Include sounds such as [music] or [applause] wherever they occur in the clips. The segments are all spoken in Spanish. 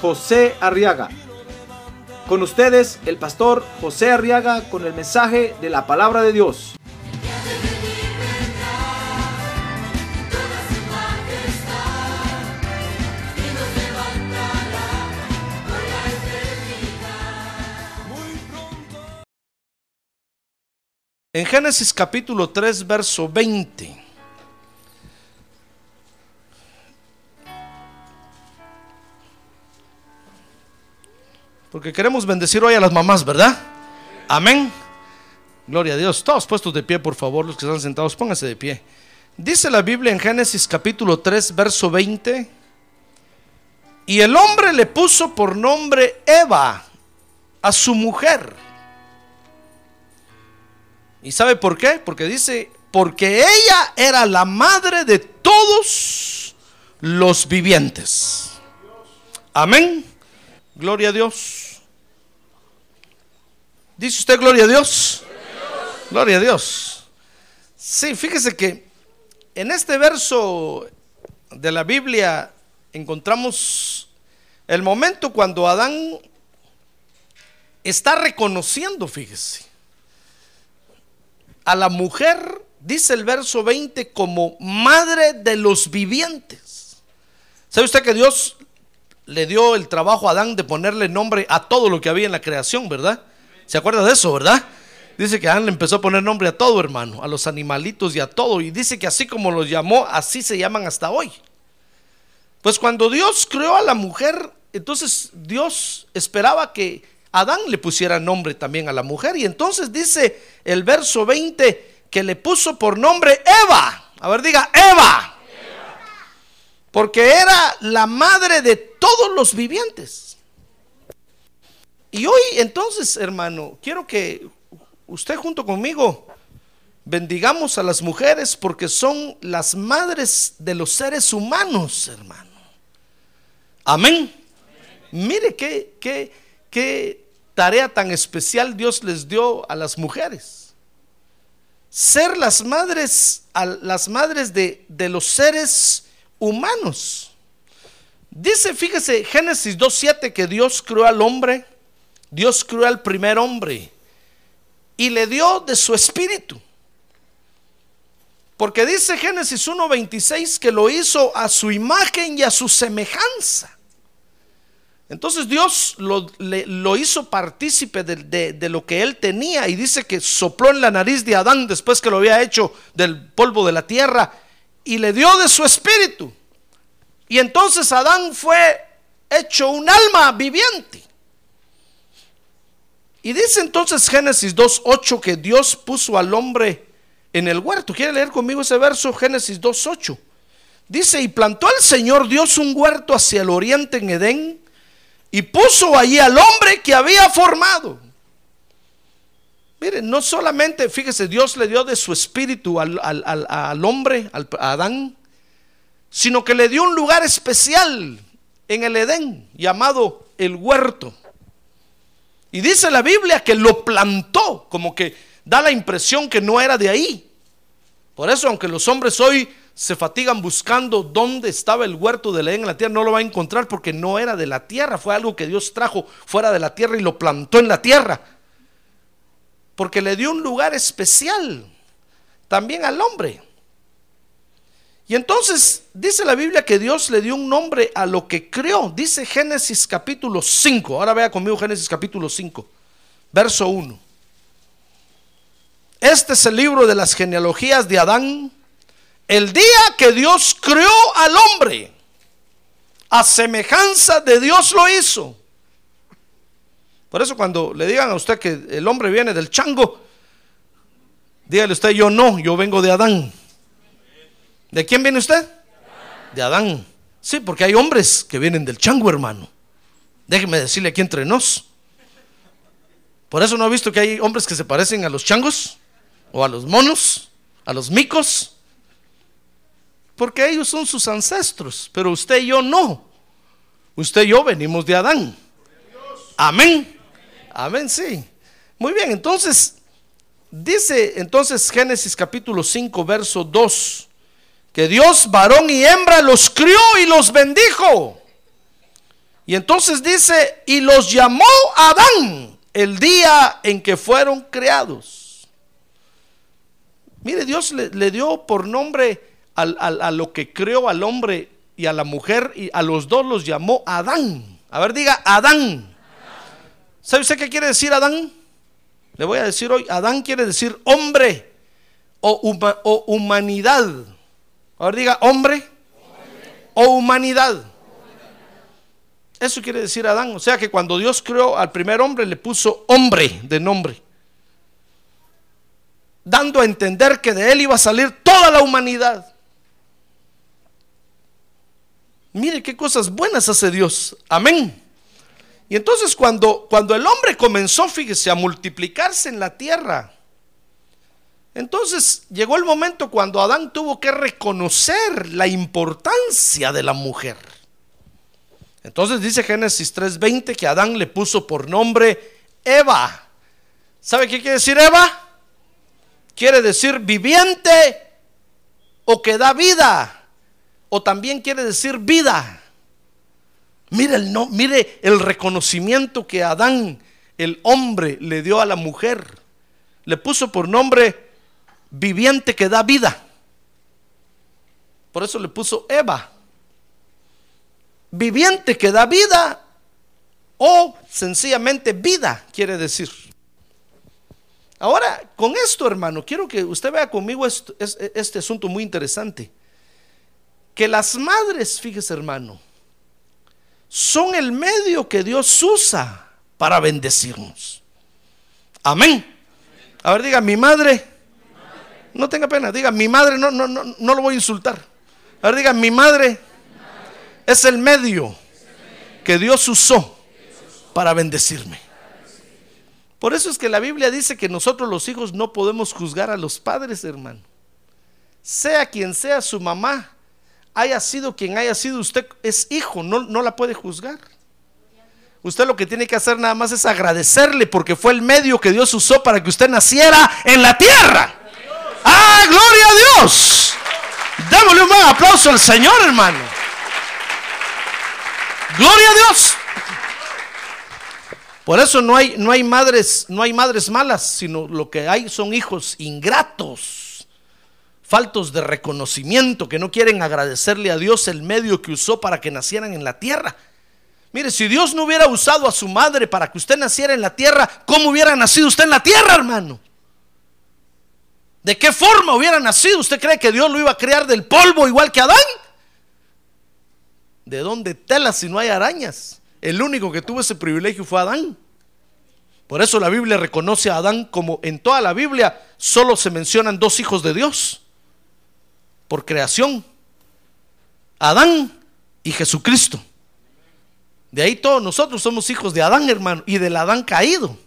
José Arriaga. Con ustedes, el pastor José Arriaga con el mensaje de la palabra de Dios. En Génesis capítulo 3, verso 20. Porque queremos bendecir hoy a las mamás, ¿verdad? Amén. Gloria a Dios. Todos puestos de pie, por favor, los que están sentados, pónganse de pie. Dice la Biblia en Génesis capítulo 3, verso 20. Y el hombre le puso por nombre Eva a su mujer. ¿Y sabe por qué? Porque dice, porque ella era la madre de todos los vivientes. Amén. Gloria a Dios. ¿Dice usted gloria a Dios? Gloria a Dios. Sí, fíjese que en este verso de la Biblia encontramos el momento cuando Adán está reconociendo, fíjese, a la mujer, dice el verso 20, como madre de los vivientes. ¿Sabe usted que Dios le dio el trabajo a Adán de ponerle nombre a todo lo que había en la creación, ¿verdad? ¿Se acuerda de eso, verdad? Dice que Adán le empezó a poner nombre a todo, hermano, a los animalitos y a todo. Y dice que así como los llamó, así se llaman hasta hoy. Pues cuando Dios creó a la mujer, entonces Dios esperaba que Adán le pusiera nombre también a la mujer. Y entonces dice el verso 20 que le puso por nombre Eva. A ver, diga, Eva. Porque era la madre de todos los vivientes. Y hoy entonces, hermano, quiero que usted junto conmigo bendigamos a las mujeres porque son las madres de los seres humanos, hermano. Amén. Mire qué, qué, qué tarea tan especial Dios les dio a las mujeres. Ser las madres, a las madres de, de los seres humanos. Dice, fíjese, Génesis 2.7 que Dios creó al hombre, Dios creó al primer hombre y le dio de su espíritu. Porque dice Génesis 1.26 que lo hizo a su imagen y a su semejanza. Entonces Dios lo, le, lo hizo partícipe de, de, de, lo que él tenía y dice que sopló en la nariz de Adán después que lo había hecho del polvo de la tierra y le dio de su espíritu. Y entonces Adán fue hecho un alma viviente. Y dice entonces Génesis 2.8 que Dios puso al hombre en el huerto. ¿Quiere leer conmigo ese verso? Génesis 2.8. Dice, y plantó el Señor Dios un huerto hacia el oriente en Edén y puso allí al hombre que había formado. Miren, no solamente, fíjese, Dios le dio de su espíritu al, al, al, al hombre, a Adán, sino que le dio un lugar especial en el Edén llamado el huerto. Y dice la Biblia que lo plantó, como que da la impresión que no era de ahí. Por eso, aunque los hombres hoy se fatigan buscando dónde estaba el huerto Edén en la tierra, no lo va a encontrar porque no era de la tierra, fue algo que Dios trajo fuera de la tierra y lo plantó en la tierra. Porque le dio un lugar especial también al hombre. Y entonces dice la Biblia que Dios le dio un nombre a lo que creó. Dice Génesis capítulo 5. Ahora vea conmigo Génesis capítulo 5, verso 1. Este es el libro de las genealogías de Adán. El día que Dios creó al hombre, a semejanza de Dios lo hizo. Por eso cuando le digan a usted que el hombre viene del chango, dígale usted, yo no, yo vengo de Adán. ¿De quién viene usted? De Adán. Sí, porque hay hombres que vienen del chango, hermano. Déjeme decirle aquí entre nos. Por eso no ha visto que hay hombres que se parecen a los changos o a los monos, a los micos. Porque ellos son sus ancestros, pero usted y yo no. Usted y yo venimos de Adán. Amén. Amén, sí. Muy bien, entonces, dice entonces Génesis capítulo 5, verso 2, que Dios, varón y hembra, los crió y los bendijo. Y entonces dice, y los llamó Adán el día en que fueron creados. Mire, Dios le, dio por nombre a lo que creó al hombre y a la mujer, y a los dos los llamó Adán. A ver, diga Adán. ¿Sabe usted qué quiere decir Adán? Le voy a decir hoy, Adán quiere decir hombre o, humanidad. A ver, diga hombre o humanidad. Eso quiere decir Adán. O sea que cuando Dios creó al primer hombre le puso hombre de nombre. Dando a entender que de él iba a salir toda la humanidad. Mire qué cosas buenas hace Dios. Amén. Y entonces cuando, cuando el hombre comenzó, fíjese, a multiplicarse en la tierra, entonces llegó el momento cuando Adán tuvo que reconocer la importancia de la mujer. Entonces dice Génesis 3:20 que Adán le puso por nombre Eva. ¿Sabe qué quiere decir Eva? Quiere decir viviente o que da vida. O también quiere decir vida. Mire el, mire el reconocimiento que Adán, el hombre, le dio a la mujer. Le puso por nombre viviente que da vida. Por eso le puso Eva. Viviente que da vida o sencillamente vida, quiere decir. Ahora, con esto, hermano, quiero que usted vea conmigo este, este asunto muy interesante. Que las madres, fíjese, hermano, son el medio que Dios usa para bendecirnos. Amén. A ver, diga, mi madre, no tenga pena, diga, mi madre, no, no, no, no lo voy a insultar. A diga, mi madre es el medio que Dios usó para bendecirme. Por eso es que la Biblia dice que nosotros los hijos no podemos juzgar a los padres, hermano. Sea quien sea su mamá, haya sido quien haya sido, usted es hijo, no, no la puede juzgar. Usted lo que tiene que hacer nada más es agradecerle porque fue el medio que Dios usó para que usted naciera en la tierra. ¡Ah, gloria a Dios! Démosle un buen aplauso al Señor, hermano. Gloria a Dios. Por eso no hay, no hay madres, no hay madres malas, sino lo que hay son hijos ingratos faltos de reconocimiento, que no quieren agradecerle a Dios el medio que usó para que nacieran en la tierra. Mire, si Dios no hubiera usado a su madre para que usted naciera en la tierra, ¿cómo hubiera nacido usted en la tierra, hermano? ¿De qué forma hubiera nacido? ¿Usted cree que Dios lo iba a crear del polvo igual que Adán? ¿De dónde tela si no hay arañas? El único que tuvo ese privilegio fue Adán. Por eso la Biblia reconoce a Adán como en toda la Biblia solo se mencionan dos hijos de Dios por creación. Adán y Jesucristo. De ahí todos nosotros somos hijos de Adán, hermano, y del Adán caído.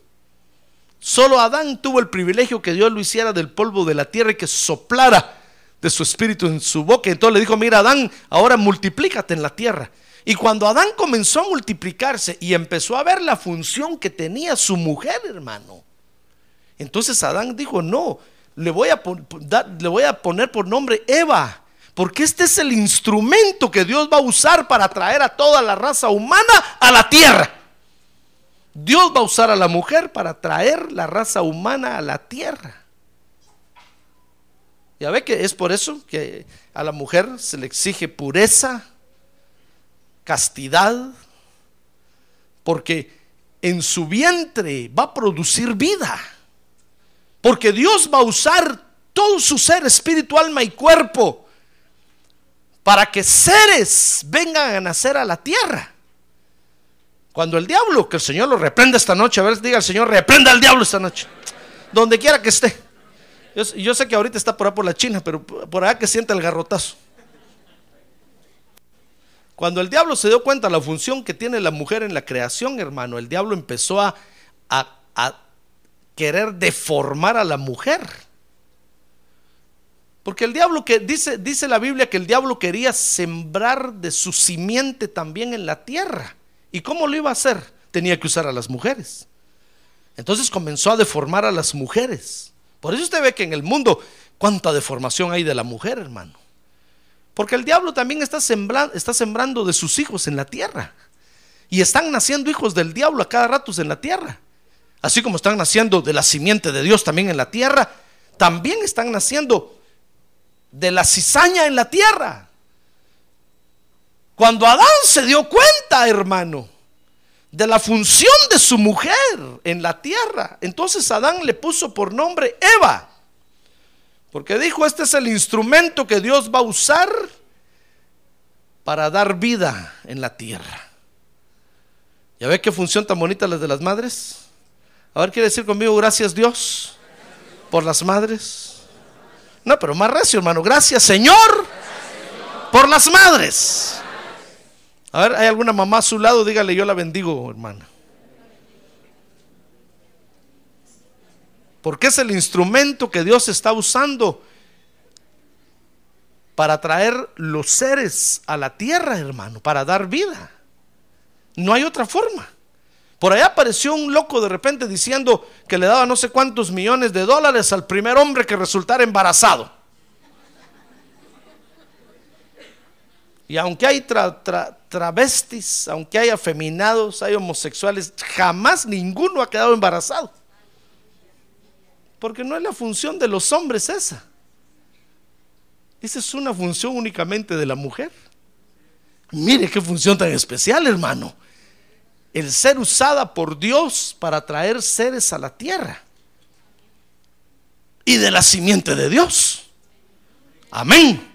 Solo Adán tuvo el privilegio que Dios lo hiciera del polvo de la tierra y que soplara de su espíritu en su boca. Entonces le dijo, mira Adán, ahora multiplícate en la tierra. Y cuando Adán comenzó a multiplicarse y empezó a ver la función que tenía su mujer, hermano, entonces Adán dijo, no, le voy, a le voy a poner por nombre Eva, porque este es el instrumento que Dios va a usar para traer a toda la raza humana a la tierra. Dios va a usar a la mujer para traer la raza humana a la tierra. Ya ve que es por eso que a la mujer se le exige pureza, castidad, porque en su vientre va a producir vida. Porque Dios va a usar todo su ser, espíritu, alma y cuerpo para que seres vengan a nacer a la tierra. Cuando el diablo, que el Señor lo reprenda esta noche, a ver, diga el Señor, reprenda al diablo esta noche, donde quiera que esté. Yo, sé que ahorita está por ahí por la China, pero por allá que sienta el garrotazo. Cuando el diablo se dio cuenta de la función que tiene la mujer en la creación, hermano, el diablo empezó a, a, a querer deformar a la mujer. Porque el diablo que dice, dice la Biblia que el diablo quería sembrar de su simiente también en la tierra. ¿Y cómo lo iba a hacer? Tenía que usar a las mujeres. Entonces comenzó a deformar a las mujeres. Por eso usted ve que en el mundo cuánta deformación hay de la mujer, hermano. Porque el diablo también está está sembrando de sus hijos en la tierra. Y están naciendo hijos del diablo a cada rato en la tierra. Así como están naciendo de la simiente de Dios también en la tierra, también están naciendo de la cizaña en la tierra. Cuando Adán se dio cuenta, hermano, de la función de su mujer en la tierra, entonces Adán le puso por nombre Eva. Porque dijo, este es el instrumento que Dios va a usar para dar vida en la tierra. ¿Ya ve qué función tan bonita las de las madres? A ver, quiere decir conmigo, gracias Dios por las madres. No, pero más recio, hermano. Gracias Señor por las madres. A ver, ¿hay alguna mamá a su lado? Dígale, yo la bendigo, hermana. Porque es el instrumento que Dios está usando para traer los seres a la tierra, hermano, para dar vida. No hay otra forma. Por allá apareció un loco de repente diciendo que le daba no sé cuántos millones de dólares al primer hombre que resultara embarazado. Y aunque hay travestis, aunque hay afeminados, hay homosexuales, jamás ninguno ha quedado embarazado. Porque no es la función de los hombres esa. Esa es una función únicamente de la mujer. Mire qué función tan especial, hermano. El ser usada por Dios para traer seres a la tierra. Y de la simiente de Dios. Amén.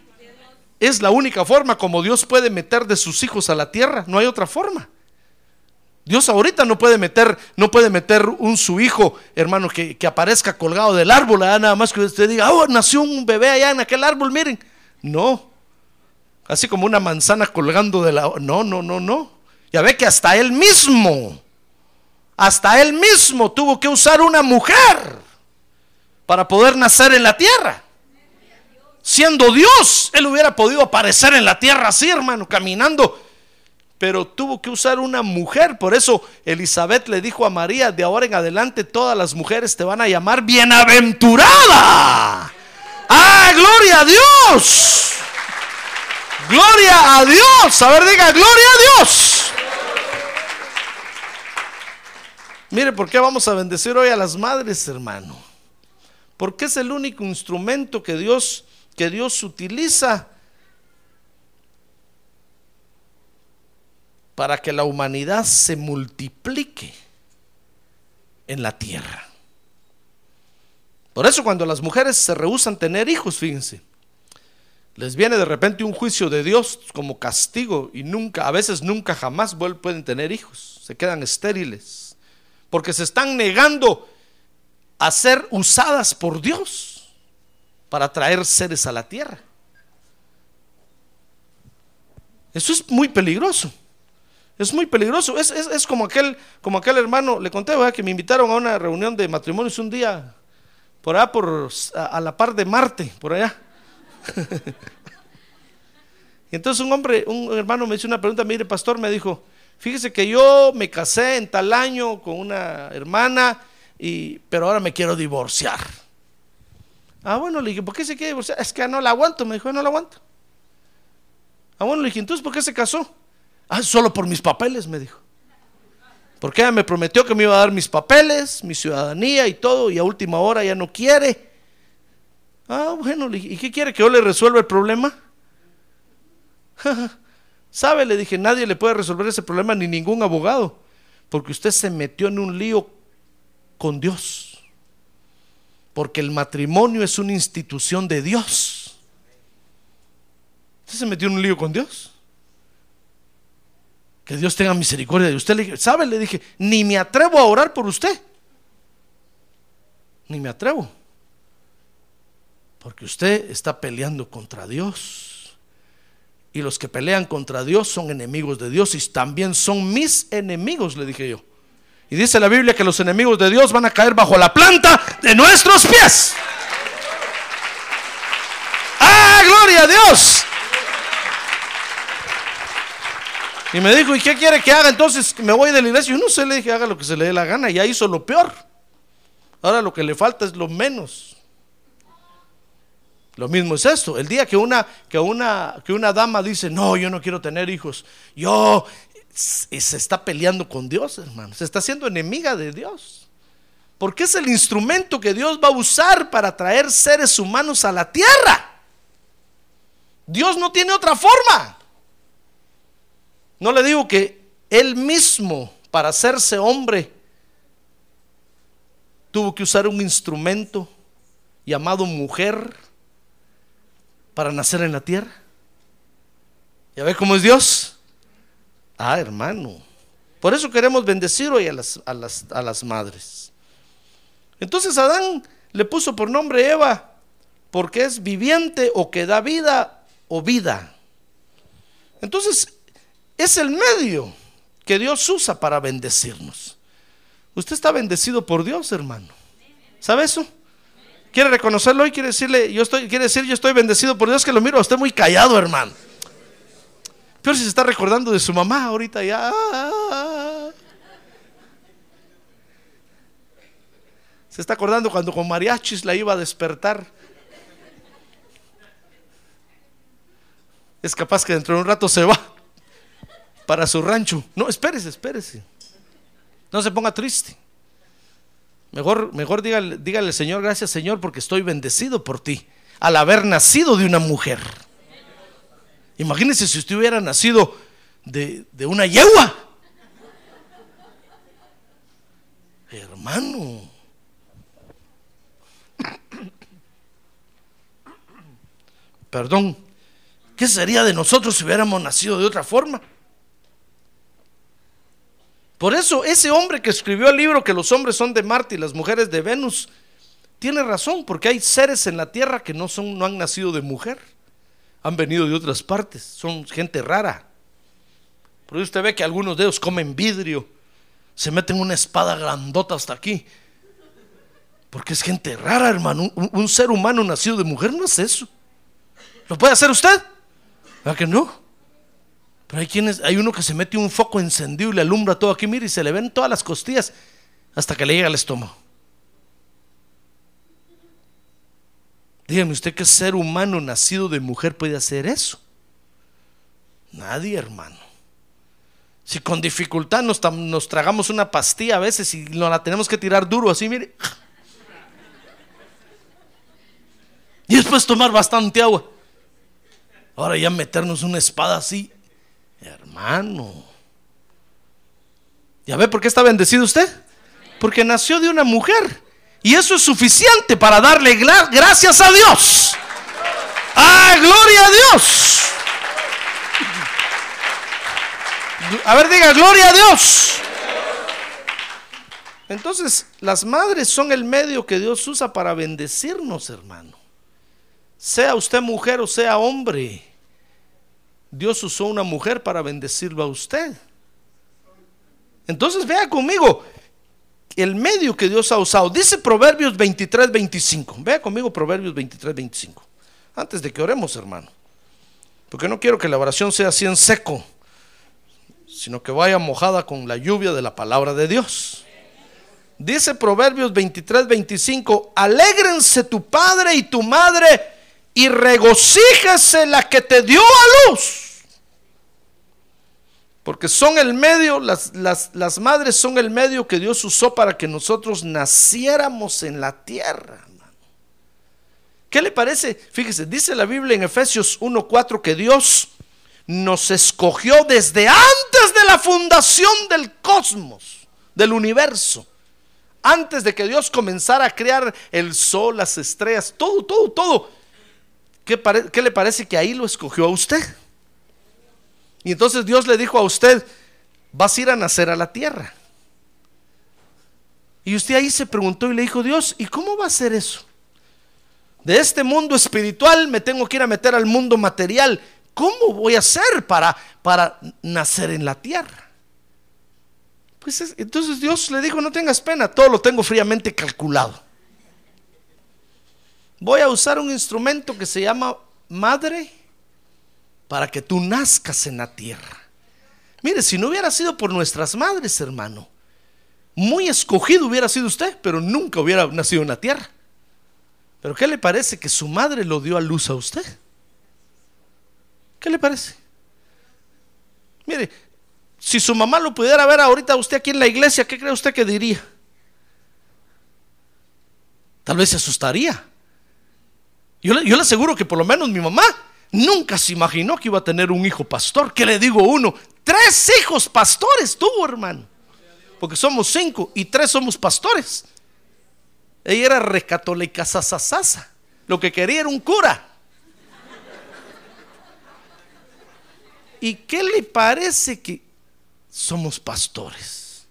Es la única forma como Dios puede meter de sus hijos a la tierra. No hay otra forma. Dios ahorita no puede meter, no puede meter un su hijo, hermano, que, aparezca colgado del árbol, nada más que usted diga, oh, nació un bebé allá en aquel árbol, miren. No. Así como una manzana colgando de la. No, no, no, no. Ya ve que hasta él mismo, hasta él mismo tuvo que usar una mujer para poder nacer en la tierra. Siendo Dios, él hubiera podido aparecer en la tierra así, hermano, caminando pero tuvo que usar una mujer. Por eso Elizabeth le dijo a María, de ahora en adelante todas las mujeres te van a llamar bienaventurada. ¡Ah, gloria a Dios! Gloria a Dios. A ver, diga, gloria a Dios. Mire, ¿por qué vamos a bendecir hoy a las madres, hermano? Porque es el único instrumento que Dios que Dios utiliza para que la humanidad se multiplique en la tierra. Por eso cuando las mujeres se rehusan tener hijos, fíjense, les viene de repente un juicio de Dios como castigo y nunca, a veces nunca jamás pueden tener hijos, se quedan estériles, porque se están negando a ser usadas por Dios para traer seres a la tierra. Eso es muy peligroso. Es muy peligroso. Es, como, aquel, como aquel hermano, le conté que me invitaron a una reunión de matrimonios un día, por allá, por, a, la par de Marte, por allá. [laughs] y entonces un hombre, un hermano me hizo una pregunta, mire, pastor, me dijo, fíjese que yo me casé en tal año con una hermana, y, pero ahora me quiero divorciar. Ah, bueno, le dije, ¿por qué se quiere divorciar? Es que no la aguanto, me dijo, no la aguanto. Ah, bueno, le dije, entonces, ¿por qué se casó? Ah, solo por mis papeles, me dijo. Porque ella me prometió que me iba a dar mis papeles, mi ciudadanía y todo, y a última hora ya no quiere. Ah, bueno, ¿y qué quiere que yo le resuelva el problema? [laughs] ¿Sabe? Le dije, nadie le puede resolver ese problema, ni ningún abogado, porque usted se metió en un lío con Dios. Porque el matrimonio es una institución de Dios. ¿Usted se metió en un lío con Dios? Que Dios tenga misericordia de usted. Le dije, ¿sabe? Le dije, ni me atrevo a orar por usted. Ni me atrevo. Porque usted está peleando contra Dios. Y los que pelean contra Dios son enemigos de Dios y también son mis enemigos, le dije yo. Y dice la Biblia que los enemigos de Dios van a caer bajo la planta de nuestros pies. ¡Ah, gloria a Dios! Y me dijo, ¿y qué quiere que haga? Entonces me voy de la iglesia. Yo no sé, le dije, haga lo que se le dé la gana. Ya hizo lo peor. Ahora lo que le falta es lo menos. Lo mismo es esto. El día que una, que una, que una dama dice, no, yo no quiero tener hijos. Yo se está peleando con Dios, hermano. Se está haciendo enemiga de Dios. Porque es el instrumento que Dios va a usar para traer seres humanos a la tierra. Dios no tiene otra forma. No le digo que él mismo, para hacerse hombre, tuvo que usar un instrumento llamado mujer para nacer en la tierra. ¿Ya ve cómo es Dios? Ah, hermano. Por eso queremos bendecir hoy a las, a las, a las madres. Entonces Adán le puso por nombre Eva porque es viviente o que da vida o vida. Entonces es el medio que Dios usa para bendecirnos. Usted está bendecido por Dios, hermano. ¿Sabe eso? ¿Quiere reconocerlo y quiere decirle, yo estoy, quiere decir, yo estoy bendecido por Dios que lo miro a usted muy callado, hermano? Pero si se está recordando de su mamá ahorita ya. Se está acordando cuando con mariachis la iba a despertar. Es capaz que dentro de un rato se va para su rancho. No, espérese, espérese. No se ponga triste. Mejor, mejor dígale, dígale, Señor, gracias Señor, porque estoy bendecido por ti, al haber nacido de una mujer. Imagínese si usted hubiera nacido de, de una yegua. Hermano. Perdón. ¿Qué sería de nosotros si hubiéramos nacido de otra forma? Por eso ese hombre que escribió el libro que los hombres son de Marte y las mujeres de Venus, tiene razón, porque hay seres en la tierra que no, son, no han nacido de mujer, han venido de otras partes, son gente rara. Por eso usted ve que algunos de ellos comen vidrio, se meten una espada grandota hasta aquí, porque es gente rara, hermano. Un, ser humano nacido de mujer no es eso. ¿Lo puede hacer usted? ¿Verdad que no? Pero hay quienes, hay uno que se mete un foco encendido y le alumbra todo aquí, mire, y se le ven todas las costillas hasta que le llega al estómago. Dígame usted qué ser humano nacido de mujer puede hacer eso. Nadie, hermano. Si con dificultad nos, nos, tragamos una pastilla a veces y nos la tenemos que tirar duro así, mire. Y después tomar bastante agua. Ahora ya meternos una espada así Hermano. ¿Ya ve por qué está bendecido usted? Porque nació de una mujer. Y eso es suficiente para darle gracias a Dios. ¡Ah, gloria a Dios! A ver, diga, gloria a Dios. Entonces, las madres son el medio que Dios usa para bendecirnos, hermano. Sea usted mujer o sea hombre. Dios usó una mujer para bendecirlo a usted. Entonces vea conmigo el medio que Dios ha usado. Dice Proverbios 23, 25. Vea conmigo Proverbios 23, 25. Antes de que oremos, hermano. Porque no quiero que la oración sea así en seco, sino que vaya mojada con la lluvia de la palabra de Dios. Dice Proverbios 23, 25, alégrense tu padre y tu madre y regocíjese la que te dio a luz. Porque son el medio, las, las, madres son el medio que Dios usó para que nosotros naciéramos en la tierra. ¿Qué le parece? Fíjese, dice la Biblia en Efesios 1.4 que Dios nos escogió desde antes de la fundación del cosmos, del universo. Antes de que Dios comenzara a crear el sol, las estrellas, todo, todo, todo. ¿Qué, ¿Qué le parece que ahí lo escogió a usted? Y entonces Dios le dijo a usted, vas a ir a nacer a la tierra. Y usted ahí se preguntó y le dijo, Dios, ¿y cómo va a ser eso? De este mundo espiritual me tengo que ir a meter al mundo material. ¿cómo voy a hacer para, para nacer en la tierra? Pues es- entonces Dios le dijo, no tengas pena, todo lo tengo fríamente calculado. Voy a usar un instrumento que se llama madre para que tú nazcas en la tierra. Mire, si no hubiera sido por nuestras madres, hermano, muy escogido hubiera sido usted, pero nunca hubiera nacido en la tierra. Pero ¿qué le parece que su madre lo dio a luz a usted? ¿Qué le parece? Mire, si su mamá lo pudiera ver ahorita usted aquí en la iglesia, ¿qué cree usted que diría? Tal vez se asustaría. Yo yo le aseguro que por lo menos mi mamá nunca se imaginó que iba a tener un hijo pastor. ¿Qué le digo uno? Tres hijos pastores tuvo, hermano. Porque somos cinco y tres somos pastores. Ella era recatólica sasasasa. Lo que quería era un cura. ¿Y qué le parece que somos pastores?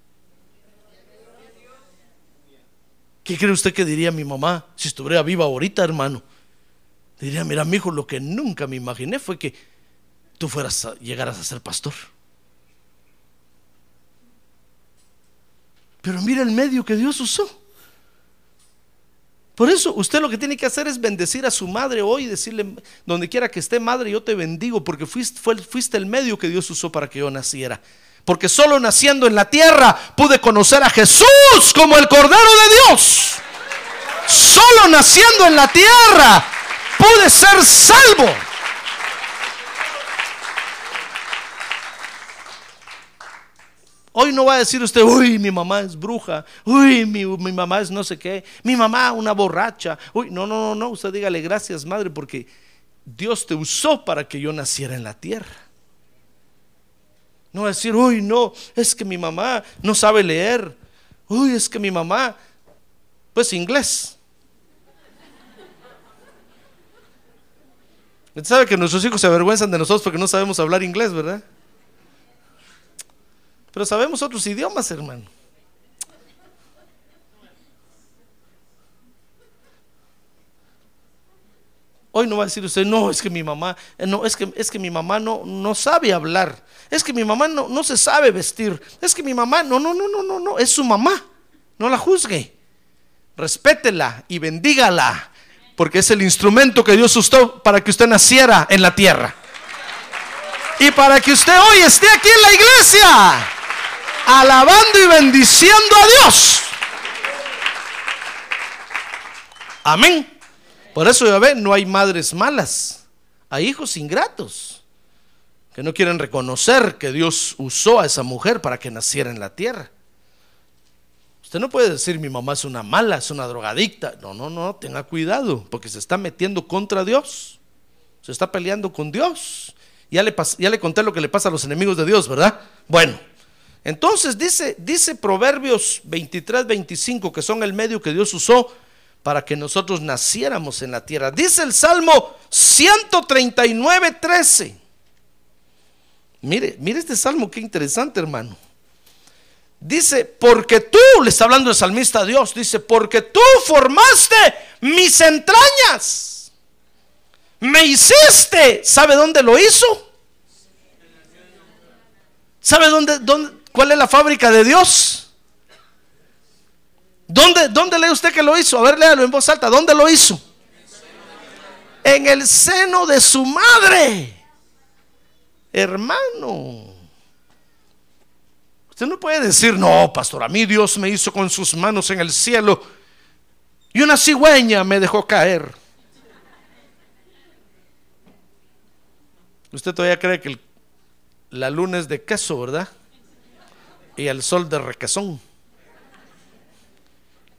¿Qué cree usted que diría mi mamá si estuviera viva ahorita, hermano? Diría, mira, mi hijo, lo que nunca me imaginé fue que tú fueras a, llegaras a ser pastor. Pero mira el medio que Dios usó. Por eso usted lo que tiene que hacer es bendecir a su madre hoy y decirle, donde quiera que esté madre, yo te bendigo porque fuiste, fuiste el medio que Dios usó para que yo naciera. Porque solo naciendo en la tierra pude conocer a Jesús como el Cordero de Dios. Solo naciendo en la tierra pude ser salvo. Hoy no va a decir usted, uy, mi mamá es bruja, uy, mi, mamá es no sé qué, mi mamá una borracha. Uy, no, no, no, no, usted dígale gracias, madre, porque Dios te usó para que yo naciera en la tierra. No va a decir, uy, no, es que mi mamá no sabe leer, uy, es que mi mamá, pues inglés. Usted sabe que nuestros hijos se avergüenzan de nosotros porque no sabemos hablar inglés, ¿verdad? Pero sabemos otros idiomas, hermano. Hoy no va a decir usted, no, es que mi mamá, eh, no, es que, es que mi mamá no, no sabe hablar, es que mi mamá no, no se sabe vestir, es que mi mamá, no, no, no, no, no, no, es su mamá, no la juzgue, respétela y bendígala, porque es el instrumento que Dios usó para que usted naciera en la tierra. Y para que usted hoy esté aquí en la iglesia, alabando y bendiciendo a Dios. Amén. Por eso ya ve, no hay madres malas, hay hijos ingratos que no quieren reconocer que Dios usó a esa mujer para que naciera en la tierra. Usted no puede decir mi mamá es una mala, es una drogadicta. No, no, no, tenga cuidado, porque se está metiendo contra Dios. Se está peleando con Dios. Ya le, ya le conté lo que le pasa a los enemigos de Dios, ¿verdad? Bueno, entonces dice, dice Proverbios 23, 25, que son el medio que Dios usó para que nosotros naciéramos en la tierra. Dice el Salmo 139, 13. Mire, mire este salmo, qué interesante, hermano. Dice, porque tú, le está hablando el salmista a Dios, dice, porque tú formaste mis entrañas. Me hiciste. ¿Sabe dónde lo hizo? ¿Sabe dónde, dónde, cuál es la fábrica de Dios? ¿Dónde, ¿Dónde lee usted que lo hizo? A ver, léalo en voz alta. ¿Dónde lo hizo? En el seno de su madre. Hermano. Usted no puede decir, no, pastor, a mí Dios me hizo con sus manos en el cielo y una cigüeña me dejó caer. Usted todavía cree que el- la luna es de queso, ¿verdad? Y el sol de requesón.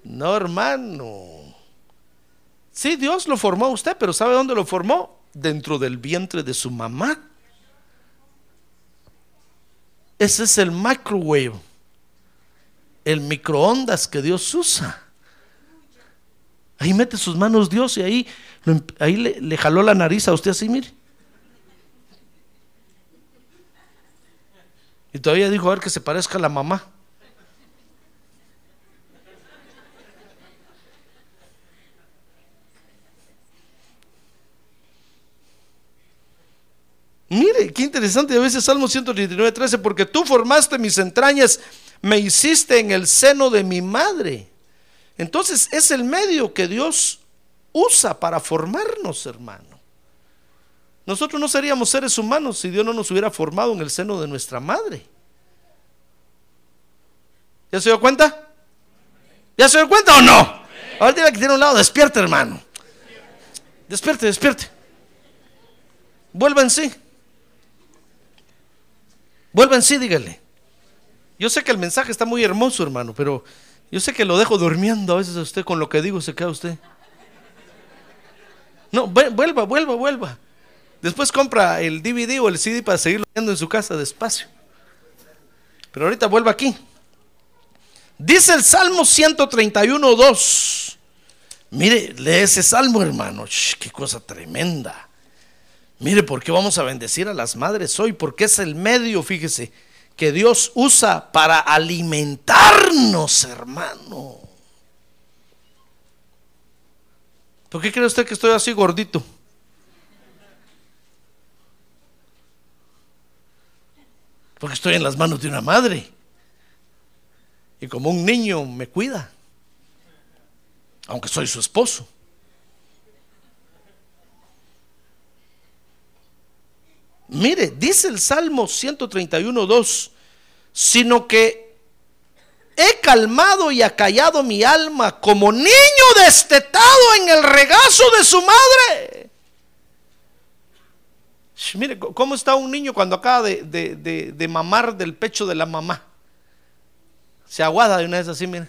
No, hermano. Sí, Dios lo formó a usted, pero ¿sabe dónde lo formó? Dentro del vientre de su mamá. Ese es el microwave, el microondas que Dios usa. Ahí mete sus manos Dios y ahí, em- ahí le, le jaló la nariz a usted así, mire. Y todavía dijo, a ver que se parezca a la mamá. Qué interesante a veces Salmo 139, 13, porque tú formaste mis entrañas, me hiciste en el seno de mi madre. Entonces es el medio que Dios usa para formarnos, hermano. Nosotros no seríamos seres humanos si Dios no nos hubiera formado en el seno de nuestra madre. ¿Ya se dio cuenta? ¿Ya se dio cuenta o no? Ahora tiene que tiene un lado, despierte, hermano. Despierte, despierte. Vuelva en sí. Vuelva en sí, dígale. Yo sé que el mensaje está muy hermoso, hermano, pero yo sé que lo dejo durmiendo a veces a usted con lo que digo, se queda usted. No, vuelva, vuelva, vuelva. Después compra el DVD o el CD para seguirlo viendo en su casa despacio. Pero ahorita vuelva aquí. Dice el Salmo 131, 2. Mire, lee ese salmo, hermano. qué cosa tremenda. Mire, ¿por qué vamos a bendecir a las madres hoy? Porque es el medio, fíjese, que Dios usa para alimentarnos, hermano. ¿Por qué cree usted que estoy así gordito? Porque estoy en las manos de una madre. Y como un niño me cuida. Aunque soy su esposo. Mire, dice el Salmo 131, 2, sino que he calmado y acallado mi alma como niño destetado en el regazo de su madre. Mire, ¿cómo está un niño cuando acaba de, mamar del pecho de la mamá? Se aguada de una vez así, mire.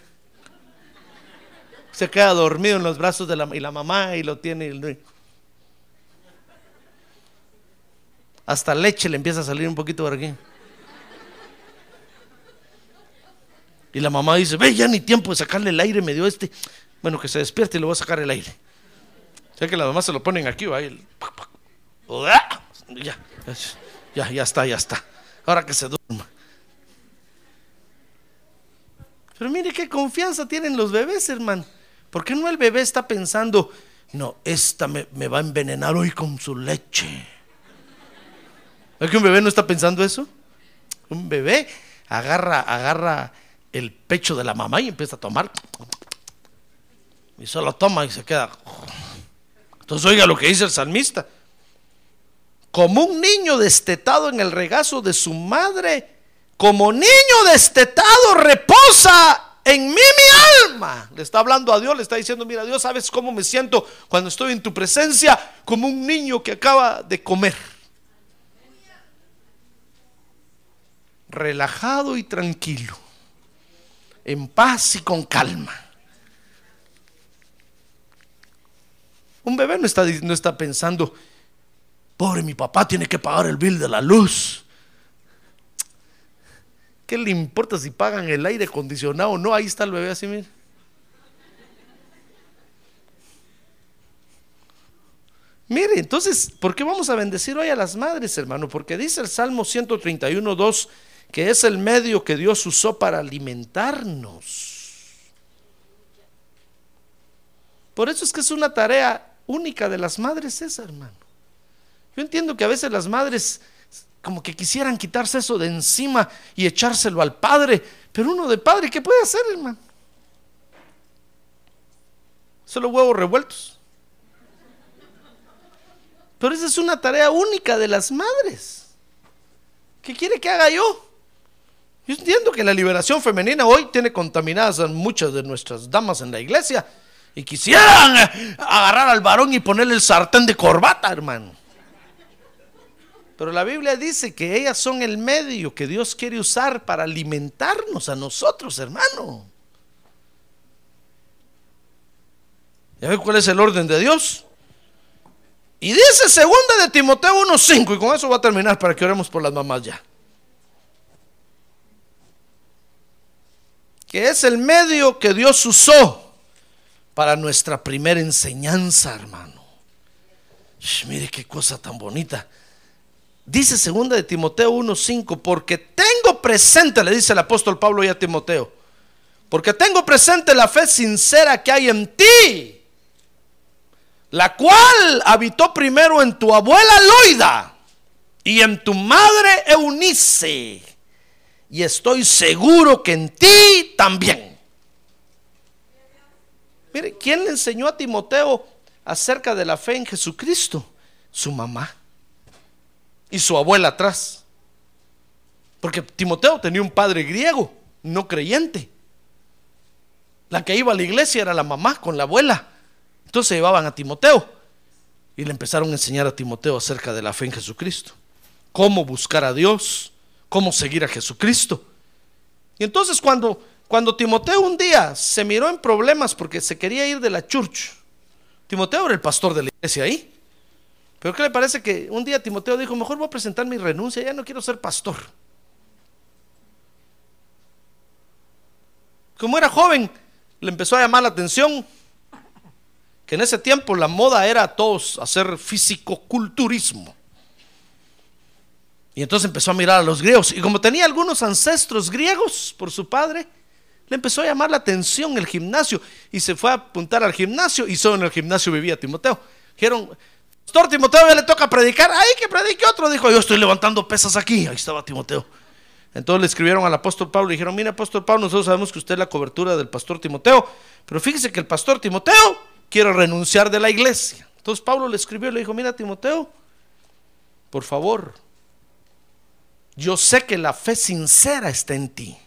Se queda dormido en los brazos de la, y la mamá y lo tiene. Hasta leche le empieza a salir un poquito por aquí. Y la mamá dice, ve, ya ni tiempo de sacarle el aire, me dio este. Bueno, que se despierte y le voy a sacar el aire. O sea que las mamás se lo ponen aquí, va. Ya, ya, ya está, ya está. Ahora que se duerma. Pero mire qué confianza tienen los bebés, hermano. ¿Por qué no el bebé está pensando, no, esta me, va a envenenar hoy con su leche? ¿Es que un bebé no está pensando eso? Un bebé agarra, agarra el pecho de la mamá y empieza a tomar. Y solo toma y se queda. Entonces oiga lo que dice el salmista como un niño destetado en el regazo de su madre, como niño destetado reposa en mí mi alma. Le está hablando a Dios, le está diciendo, mira Dios, ¿sabes cómo me siento cuando estoy en tu presencia? Como un niño que acaba de comer. Relajado y tranquilo, en paz y con calma. Un bebé no está, no está pensando, Pobre, mi papá tiene que pagar el bill de la luz. ¿Qué le importa si pagan el aire acondicionado o no? Ahí está el bebé así, mire. Mire, entonces, ¿por qué vamos a bendecir hoy a las madres, hermano? Porque dice el Salmo 131, 2, que es el medio que Dios usó para alimentarnos. Por eso es que es una tarea única de las madres esa, hermano. Yo entiendo que a veces las madres como que quisieran quitarse eso de encima y echárselo al padre, pero uno de padre, ¿qué puede hacer, hermano? Solo huevos revueltos. Pero esa es una tarea única de las madres. ¿Qué quiere que haga yo? Yo entiendo que la liberación femenina hoy tiene contaminadas a muchas de nuestras damas en la iglesia y quisieran agarrar al varón y ponerle el sartén de corbata, hermano. Pero la Biblia dice que ellas son el medio que Dios quiere usar para alimentarnos a nosotros, hermano. ¿Ya ve cuál es el orden de Dios? Y dice segunda de Timoteo 1.5 y con eso va a terminar para que oremos por las mamás ya. Que es el medio que Dios usó para nuestra primera enseñanza, hermano. mire qué cosa tan bonita. Dice segunda de Timoteo 1:5, porque tengo presente, le dice el apóstol Pablo y a Timoteo, porque tengo presente la fe sincera que hay en ti, la cual habitó primero en tu abuela Loida y en tu madre Eunice, y estoy seguro que en ti también. Mire, ¿quién le enseñó a Timoteo acerca de la fe en Jesucristo? Su mamá y su abuela atrás. Porque Timoteo tenía un padre griego, no creyente. La que iba a la iglesia era la mamá con la abuela. Entonces llevaban a Timoteo y le empezaron a enseñar a Timoteo acerca de la fe en Jesucristo. Cómo buscar a Dios, cómo seguir a Jesucristo. Y entonces cuando, cuando Timoteo un día se miró en problemas porque se quería ir de la church, Timoteo era el pastor de la iglesia ahí. Pero ¿qué le parece que un día Timoteo dijo, mejor voy a presentar mi renuncia, ya no quiero ser pastor? Como era joven, le empezó a llamar la atención que en ese tiempo la moda era a todos hacer fisicoculturismo. Y entonces empezó a mirar a los griegos. Y como tenía algunos ancestros griegos por su padre, le empezó a llamar la atención el gimnasio. Y se fue a apuntar al gimnasio. Y solo en el gimnasio vivía Timoteo. Dijeron, Pastor Timoteo, ya le toca predicar. Ay, que predique otro. Dijo, yo estoy levantando pesas aquí. Ahí estaba Timoteo. Entonces le escribieron al apóstol Pablo y dijeron, mira, apóstol Pablo, nosotros sabemos que usted es la cobertura del pastor Timoteo. Pero fíjese que el pastor Timoteo quiere renunciar de la iglesia. Entonces Pablo le escribió y le dijo, mira, Timoteo, por favor, yo sé que la fe sincera está en ti.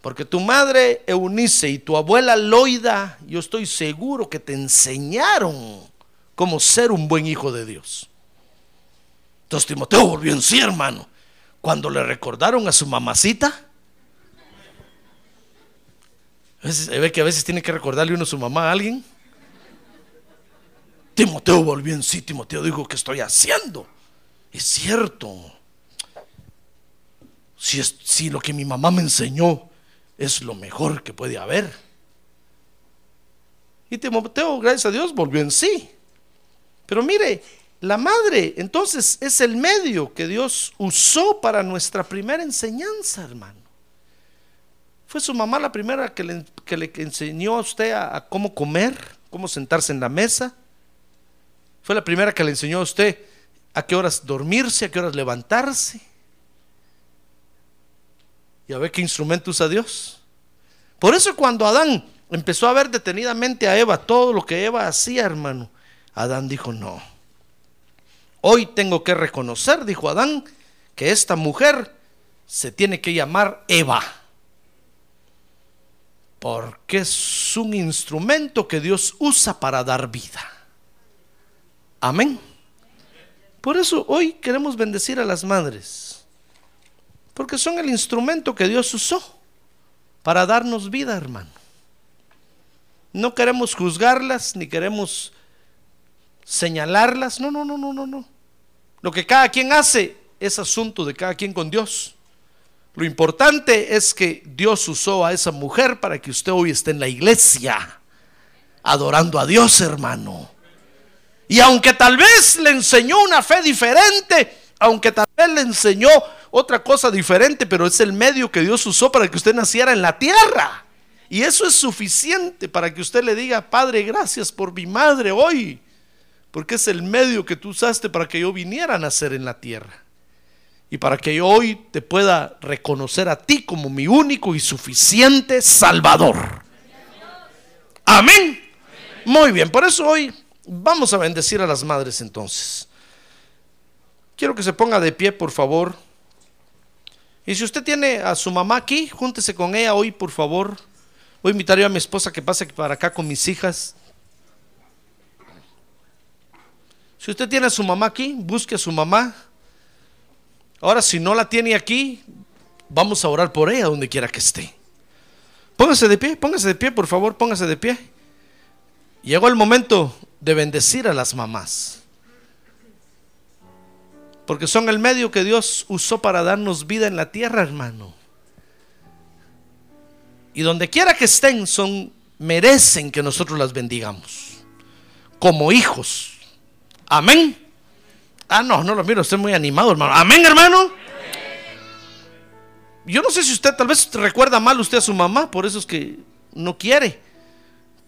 Porque tu madre Eunice y tu abuela Loida, yo estoy seguro que te enseñaron cómo ser un buen hijo de Dios. Entonces Timoteo volvió en sí, hermano. Cuando le recordaron a su mamacita, ve que a veces tiene que recordarle uno a su mamá a alguien. Timoteo volvió en sí, Timoteo dijo, ¿qué estoy haciendo? Es cierto. Si, es, si lo que mi mamá me enseñó es lo mejor que puede haber. Y Timoteo, gracias a Dios, volvió en sí. Pero mire, la madre entonces es el medio que Dios usó para nuestra primera enseñanza, hermano. Fue su mamá la primera que le, que le enseñó a usted a, a, cómo comer, cómo sentarse en la mesa. Fue la primera que le enseñó a usted a qué horas dormirse, a qué horas levantarse. Y a ver qué instrumento usa Dios. Por eso cuando Adán empezó a ver detenidamente a Eva todo lo que Eva hacía, hermano, Adán dijo, no. Hoy tengo que reconocer, dijo Adán, que esta mujer se tiene que llamar Eva. Porque es un instrumento que Dios usa para dar vida. Amén. Por eso hoy queremos bendecir a las madres. Porque son el instrumento que Dios usó para darnos vida, hermano. No queremos juzgarlas ni queremos señalarlas. No, no, no, no, no, no. Lo que cada quien hace es asunto de cada quien con Dios. Lo importante es que Dios usó a esa mujer para que usted hoy esté en la iglesia, adorando a Dios, hermano. Y aunque tal vez le enseñó una fe diferente, aunque tal vez le enseñó otra cosa diferente, pero es el medio que Dios usó para que usted naciera en la tierra. Y eso es suficiente para que usted le diga, Padre, gracias por mi madre hoy porque es el medio que tú usaste para que yo viniera a nacer en la tierra. Y para que yo hoy te pueda reconocer a ti como mi único y suficiente Salvador. Amén. Muy bien, por eso hoy vamos a bendecir a las madres entonces. Quiero que se ponga de pie, por favor. Y si usted tiene a su mamá aquí, júntese con ella hoy, por favor. Voy a invitar a mi esposa que pase para acá con mis hijas. Si usted tiene a su mamá aquí, busque a su mamá. Ahora, si no la tiene aquí, vamos a orar por ella donde quiera que esté. Póngase de pie, póngase de pie, por favor, póngase de pie. Llegó el momento de bendecir a las mamás. Porque son el medio que Dios usó para darnos vida en la tierra, hermano. Y donde quiera que estén, son merecen que nosotros las bendigamos. Como hijos. Amén. Ah, no, no lo miro, estoy muy animado, hermano. Amén, hermano. Yo no sé si usted tal vez recuerda mal usted a su mamá, por eso es que no quiere.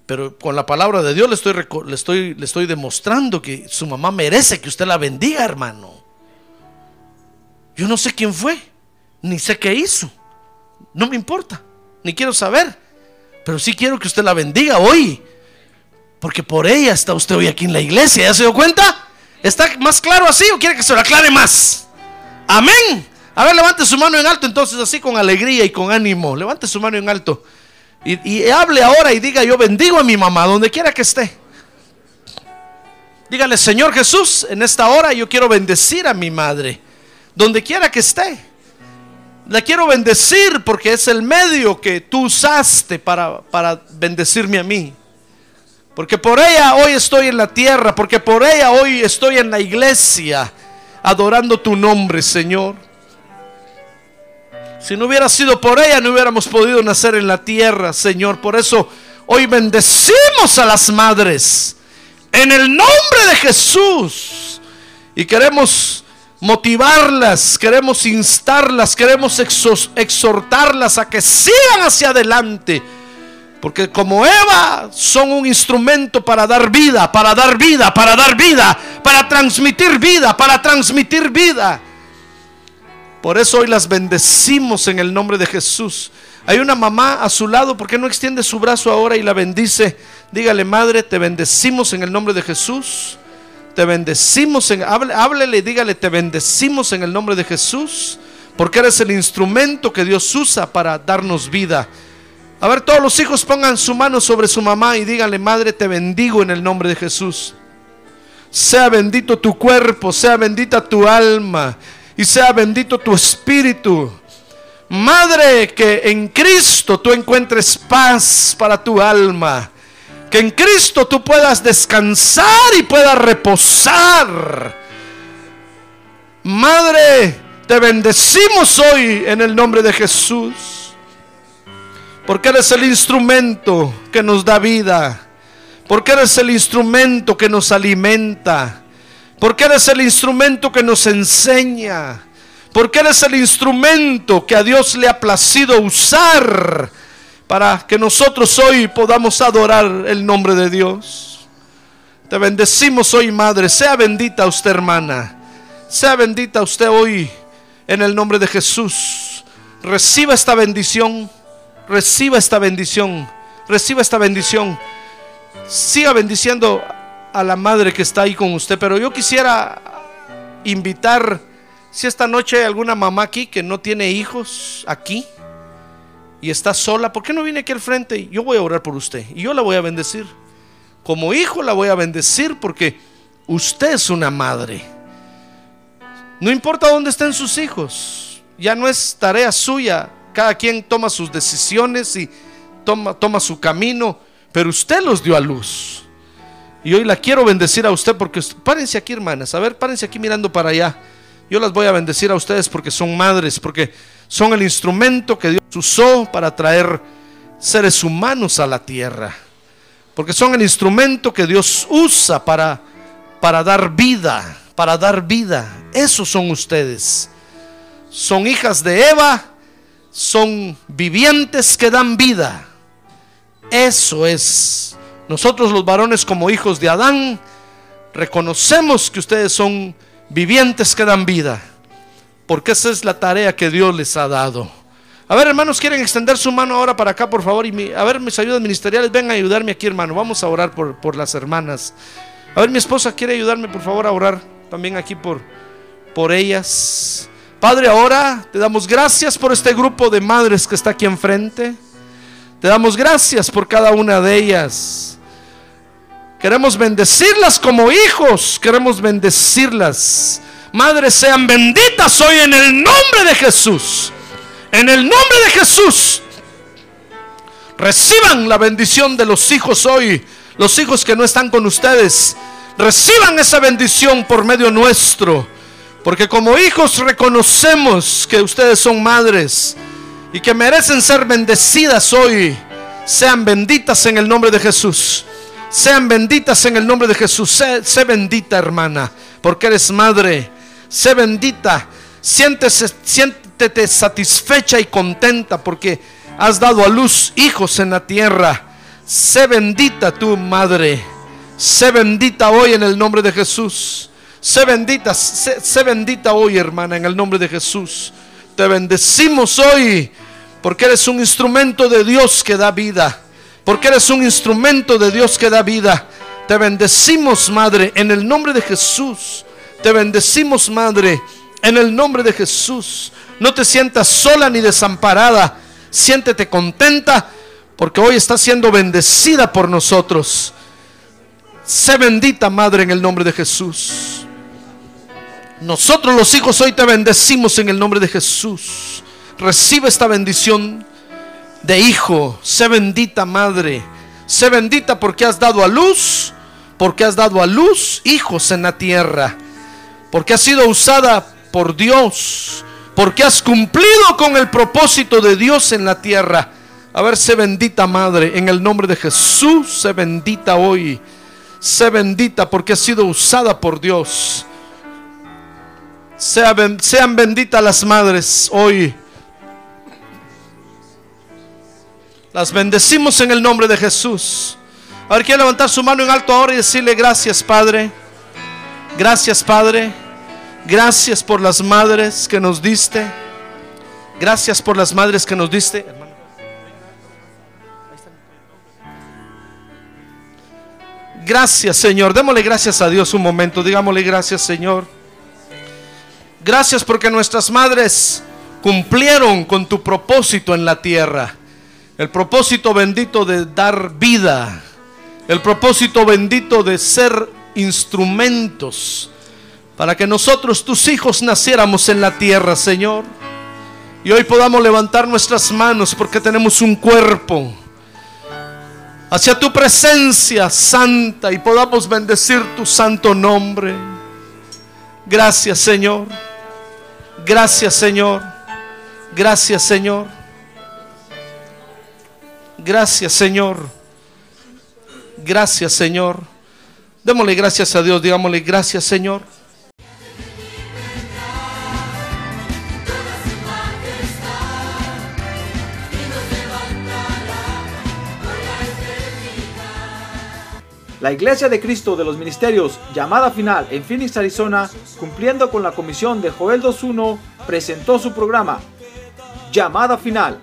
Pero con la palabra de Dios le estoy, le estoy, le estoy demostrando que su mamá merece que usted la bendiga, hermano. Yo no sé quién fue, ni sé qué hizo. No me importa, ni quiero saber. Pero sí quiero que usted la bendiga hoy. Porque por ella está usted hoy aquí en la iglesia. ¿Ya se dio cuenta? ¿Está más claro así o quiere que se lo aclare más? Amén. A ver, levante su mano en alto entonces, así con alegría y con ánimo. Levante su mano en alto. Y, y hable ahora y diga, yo bendigo a mi mamá, donde quiera que esté. Dígale, Señor Jesús, en esta hora yo quiero bendecir a mi madre, donde quiera que esté. La quiero bendecir porque es el medio que tú usaste para, para bendecirme a mí. Porque por ella hoy estoy en la tierra, porque por ella hoy estoy en la iglesia, adorando tu nombre, Señor. Si no hubiera sido por ella, no hubiéramos podido nacer en la tierra, Señor. Por eso hoy bendecimos a las madres en el nombre de Jesús. Y queremos motivarlas, queremos instarlas, queremos exhortarlas a que sigan hacia adelante. Porque como Eva son un instrumento para dar vida, para dar vida, para dar vida, para transmitir vida, para transmitir vida. Por eso hoy las bendecimos en el nombre de Jesús. Hay una mamá a su lado, ¿por qué no extiende su brazo ahora y la bendice? Dígale, madre, te bendecimos en el nombre de Jesús. Te bendecimos, en, háblele, dígale, te bendecimos en el nombre de Jesús, porque eres el instrumento que Dios usa para darnos vida. A ver, todos los hijos pongan su mano sobre su mamá y díganle, madre, te bendigo en el nombre de Jesús. Sea bendito tu cuerpo, sea bendita tu alma y sea bendito tu espíritu. Madre, que en Cristo tú encuentres paz para tu alma. Que en Cristo tú puedas descansar y puedas reposar. Madre, te bendecimos hoy en el nombre de Jesús. Porque eres el instrumento que nos da vida. Porque eres el instrumento que nos alimenta. Porque eres el instrumento que nos enseña. Porque eres el instrumento que a Dios le ha placido usar para que nosotros hoy podamos adorar el nombre de Dios. Te bendecimos hoy, Madre. Sea bendita usted, hermana. Sea bendita usted hoy en el nombre de Jesús. Reciba esta bendición. Reciba esta bendición. Reciba esta bendición. Siga bendiciendo a la madre que está ahí con usted. Pero yo quisiera invitar, si esta noche hay alguna mamá aquí que no tiene hijos aquí y está sola, ¿por qué no viene aquí al frente? Yo voy a orar por usted y yo la voy a bendecir. Como hijo la voy a bendecir porque usted es una madre. No importa dónde estén sus hijos, ya no es tarea suya. Cada quien toma sus decisiones y toma, toma su camino, pero usted los dio a luz. Y hoy la quiero bendecir a usted porque párense aquí, hermanas. A ver, párense aquí mirando para allá. Yo las voy a bendecir a ustedes porque son madres, porque son el instrumento que Dios usó para traer seres humanos a la tierra. Porque son el instrumento que Dios usa para, para dar vida, para dar vida. Esos son ustedes. Son hijas de Eva, son vivientes que dan vida. Eso es nosotros los varones como hijos de Adán reconocemos que ustedes son vivientes que dan vida, porque esa es la tarea que Dios les ha dado. A ver, hermanos, quieren extender su mano ahora para acá, por favor. Y a ver, mis ayudas ministeriales, vengan a ayudarme aquí, hermano. Vamos a orar por, por las hermanas. A ver, mi esposa quiere ayudarme, por favor, a orar también aquí por, por ellas. Padre, ahora te damos gracias por este grupo de madres que está aquí enfrente. Te damos gracias por cada una de ellas. Queremos bendecirlas como hijos. Queremos bendecirlas. Madres, sean benditas hoy en el nombre de Jesús. En el nombre de Jesús. Reciban la bendición de los hijos hoy. Los hijos que no están con ustedes. Reciban esa bendición por medio nuestro. Porque como hijos reconocemos que ustedes son madres y que merecen ser bendecidas hoy. Sean benditas en el nombre de Jesús. Sean benditas en el nombre de Jesús. Sé, bendita, hermana, porque eres madre. Sé bendita. Siéntese, siéntete satisfecha y contenta porque has dado a luz hijos en la tierra. Sé bendita tu madre. Sé bendita hoy en el nombre de Jesús. Sé bendita, sé, sé bendita hoy, hermana, en el nombre de Jesús. Te bendecimos hoy porque eres un instrumento de Dios que da vida. Porque eres un instrumento de Dios que da vida. Te bendecimos, Madre, en el nombre de Jesús. Te bendecimos, Madre, en el nombre de Jesús. No te sientas sola ni desamparada. Siéntete contenta porque hoy estás siendo bendecida por nosotros. Sé bendita, Madre, en el nombre de Jesús. Nosotros los hijos hoy te bendecimos en el nombre de Jesús. Recibe esta bendición de hijo. Sé bendita, Madre. Sé bendita porque has dado a luz, porque has dado a luz hijos en la tierra. Porque has sido usada por Dios. Porque has cumplido con el propósito de Dios en la tierra. A ver, sé bendita, Madre. En el nombre de Jesús, sé bendita hoy. Sé bendita porque has sido usada por Dios. sean benditas las madres hoy. Las bendecimos en el nombre de Jesús. A ver, quiere levantar su mano en alto ahora y decirle gracias, Padre. Gracias, Padre. Gracias por las madres que nos diste. Gracias por las madres que nos diste. Gracias, Señor. Démosle gracias a Dios un momento. Digámosle gracias, Señor. Gracias porque nuestras madres cumplieron con tu propósito en la tierra. El propósito bendito de dar vida. El propósito bendito de ser instrumentos para que nosotros, tus hijos, naciéramos en la tierra, Señor. Y hoy podamos levantar nuestras manos porque tenemos un cuerpo hacia tu presencia santa y podamos bendecir tu santo nombre. Gracias Señor. Gracias Señor. Gracias Señor. Gracias Señor. Gracias Señor. Démosle gracias a Dios. Digámosle gracias Señor. La Iglesia de Cristo de los Ministerios, llamada final en Phoenix, Arizona, cumpliendo con la comisión de Joel 2.1, presentó su programa, Llamada Final.